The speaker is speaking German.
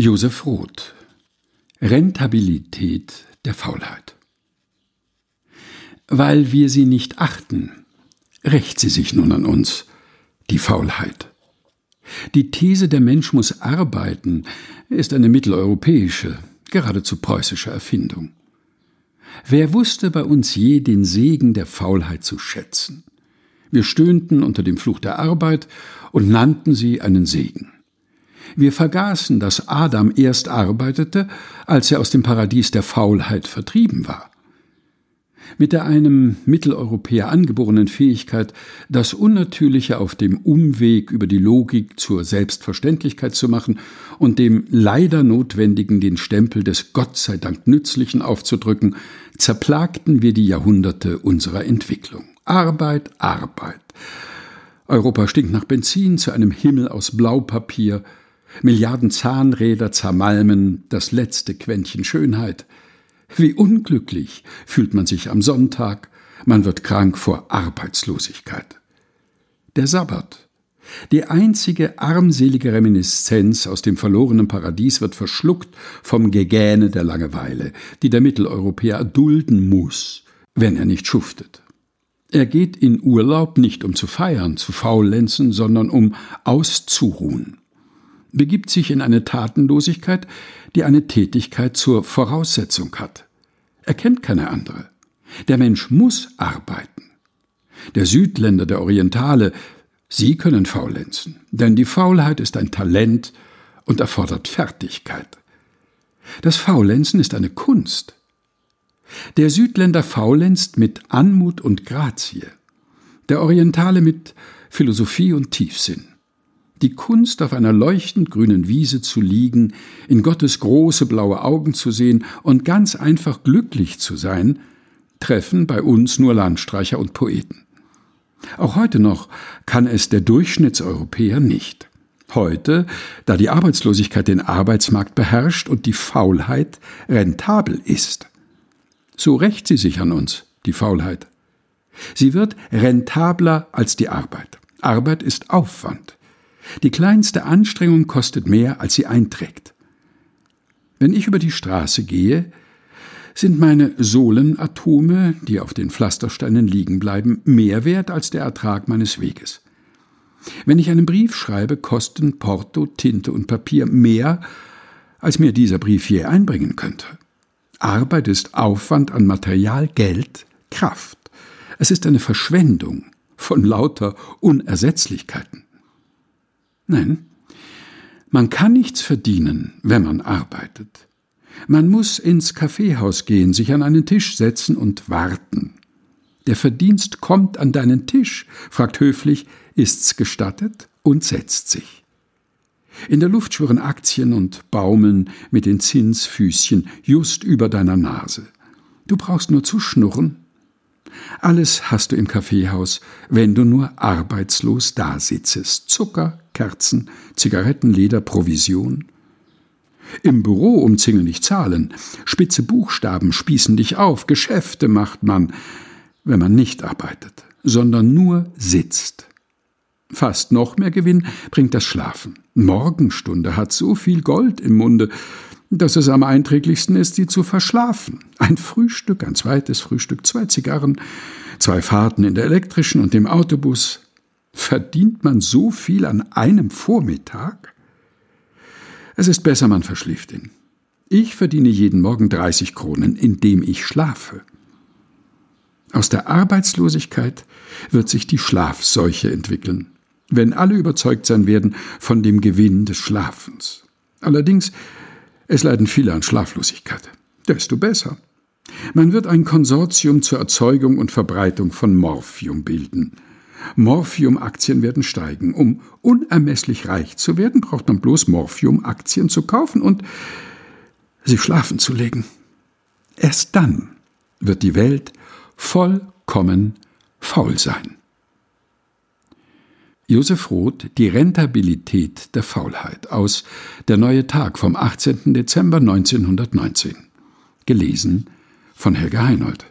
Josef Roth Rentabilität der Faulheit Weil wir sie nicht achten, rächt sie sich nun an uns, die Faulheit. Die These, der Mensch muss arbeiten, ist eine mitteleuropäische, geradezu preußische Erfindung. Wer wusste bei uns je den Segen der Faulheit zu schätzen? Wir stöhnten unter dem Fluch der Arbeit und nannten sie einen Segen. Wir vergaßen, dass Adam erst arbeitete, als er aus dem Paradies der Faulheit vertrieben war. Mit der einem Mitteleuropäer angeborenen Fähigkeit, das Unnatürliche auf dem Umweg über die Logik zur Selbstverständlichkeit zu machen und dem leider Notwendigen den Stempel des Gott sei Dank Nützlichen aufzudrücken, zerplagten wir die Jahrhunderte unserer Entwicklung. Arbeit, Arbeit. Europa stinkt nach Benzin zu einem Himmel aus Blaupapier, Milliarden Zahnräder zermalmen das letzte Quäntchen Schönheit. Wie unglücklich fühlt man sich am Sonntag, man wird krank vor Arbeitslosigkeit. Der Sabbat, die einzige armselige Reminiszenz aus dem verlorenen Paradies wird verschluckt vom Gegähne der Langeweile, die der Mitteleuropäer dulden muss, wenn er nicht schuftet. Er geht in Urlaub nicht um zu feiern, zu faulenzen, sondern um auszuruhen begibt sich in eine Tatenlosigkeit, die eine Tätigkeit zur Voraussetzung hat. Er kennt keine andere. Der Mensch muss arbeiten. Der Südländer, der Orientale, sie können faulenzen, denn die Faulheit ist ein Talent und erfordert Fertigkeit. Das Faulenzen ist eine Kunst. Der Südländer faulenzt mit Anmut und Grazie, der Orientale mit Philosophie und Tiefsinn die Kunst, auf einer leuchtend grünen Wiese zu liegen, in Gottes große blaue Augen zu sehen und ganz einfach glücklich zu sein, treffen bei uns nur Landstreicher und Poeten. Auch heute noch kann es der Durchschnittseuropäer nicht. Heute, da die Arbeitslosigkeit den Arbeitsmarkt beherrscht und die Faulheit rentabel ist. So rächt sie sich an uns, die Faulheit. Sie wird rentabler als die Arbeit. Arbeit ist Aufwand. Die kleinste Anstrengung kostet mehr, als sie einträgt. Wenn ich über die Straße gehe, sind meine Sohlenatome, die auf den Pflastersteinen liegen bleiben, mehr wert als der Ertrag meines Weges. Wenn ich einen Brief schreibe, kosten Porto, Tinte und Papier mehr, als mir dieser Brief je einbringen könnte. Arbeit ist Aufwand an Material, Geld, Kraft. Es ist eine Verschwendung von lauter Unersetzlichkeiten. Nein, man kann nichts verdienen, wenn man arbeitet. Man muss ins Kaffeehaus gehen, sich an einen Tisch setzen und warten. Der Verdienst kommt an deinen Tisch, fragt höflich, ist's gestattet und setzt sich. In der Luft schwirren Aktien und baumeln mit den Zinsfüßchen just über deiner Nase. Du brauchst nur zu schnurren. Alles hast du im Kaffeehaus, wenn du nur arbeitslos dasitzest. Zucker, Kerzen, Zigarettenleder, Provision. Im Büro umzingeln dich Zahlen, spitze Buchstaben spießen dich auf, Geschäfte macht man, wenn man nicht arbeitet, sondern nur sitzt. Fast noch mehr Gewinn bringt das Schlafen. Morgenstunde hat so viel Gold im Munde, dass es am einträglichsten ist, sie zu verschlafen. Ein Frühstück, ein zweites Frühstück, zwei Zigarren, zwei Fahrten in der elektrischen und dem Autobus, Verdient man so viel an einem Vormittag? Es ist besser, man verschläft ihn. Ich verdiene jeden Morgen 30 Kronen, indem ich schlafe. Aus der Arbeitslosigkeit wird sich die Schlafseuche entwickeln, wenn alle überzeugt sein werden von dem Gewinn des Schlafens. Allerdings, es leiden viele an Schlaflosigkeit. Desto besser. Man wird ein Konsortium zur Erzeugung und Verbreitung von Morphium bilden – Morphium-Aktien werden steigen. Um unermesslich reich zu werden, braucht man bloß Morphium-Aktien zu kaufen und sie schlafen zu legen. Erst dann wird die Welt vollkommen faul sein. Josef Roth, Die Rentabilität der Faulheit aus Der neue Tag vom 18. Dezember 1919. Gelesen von Helga Heinold.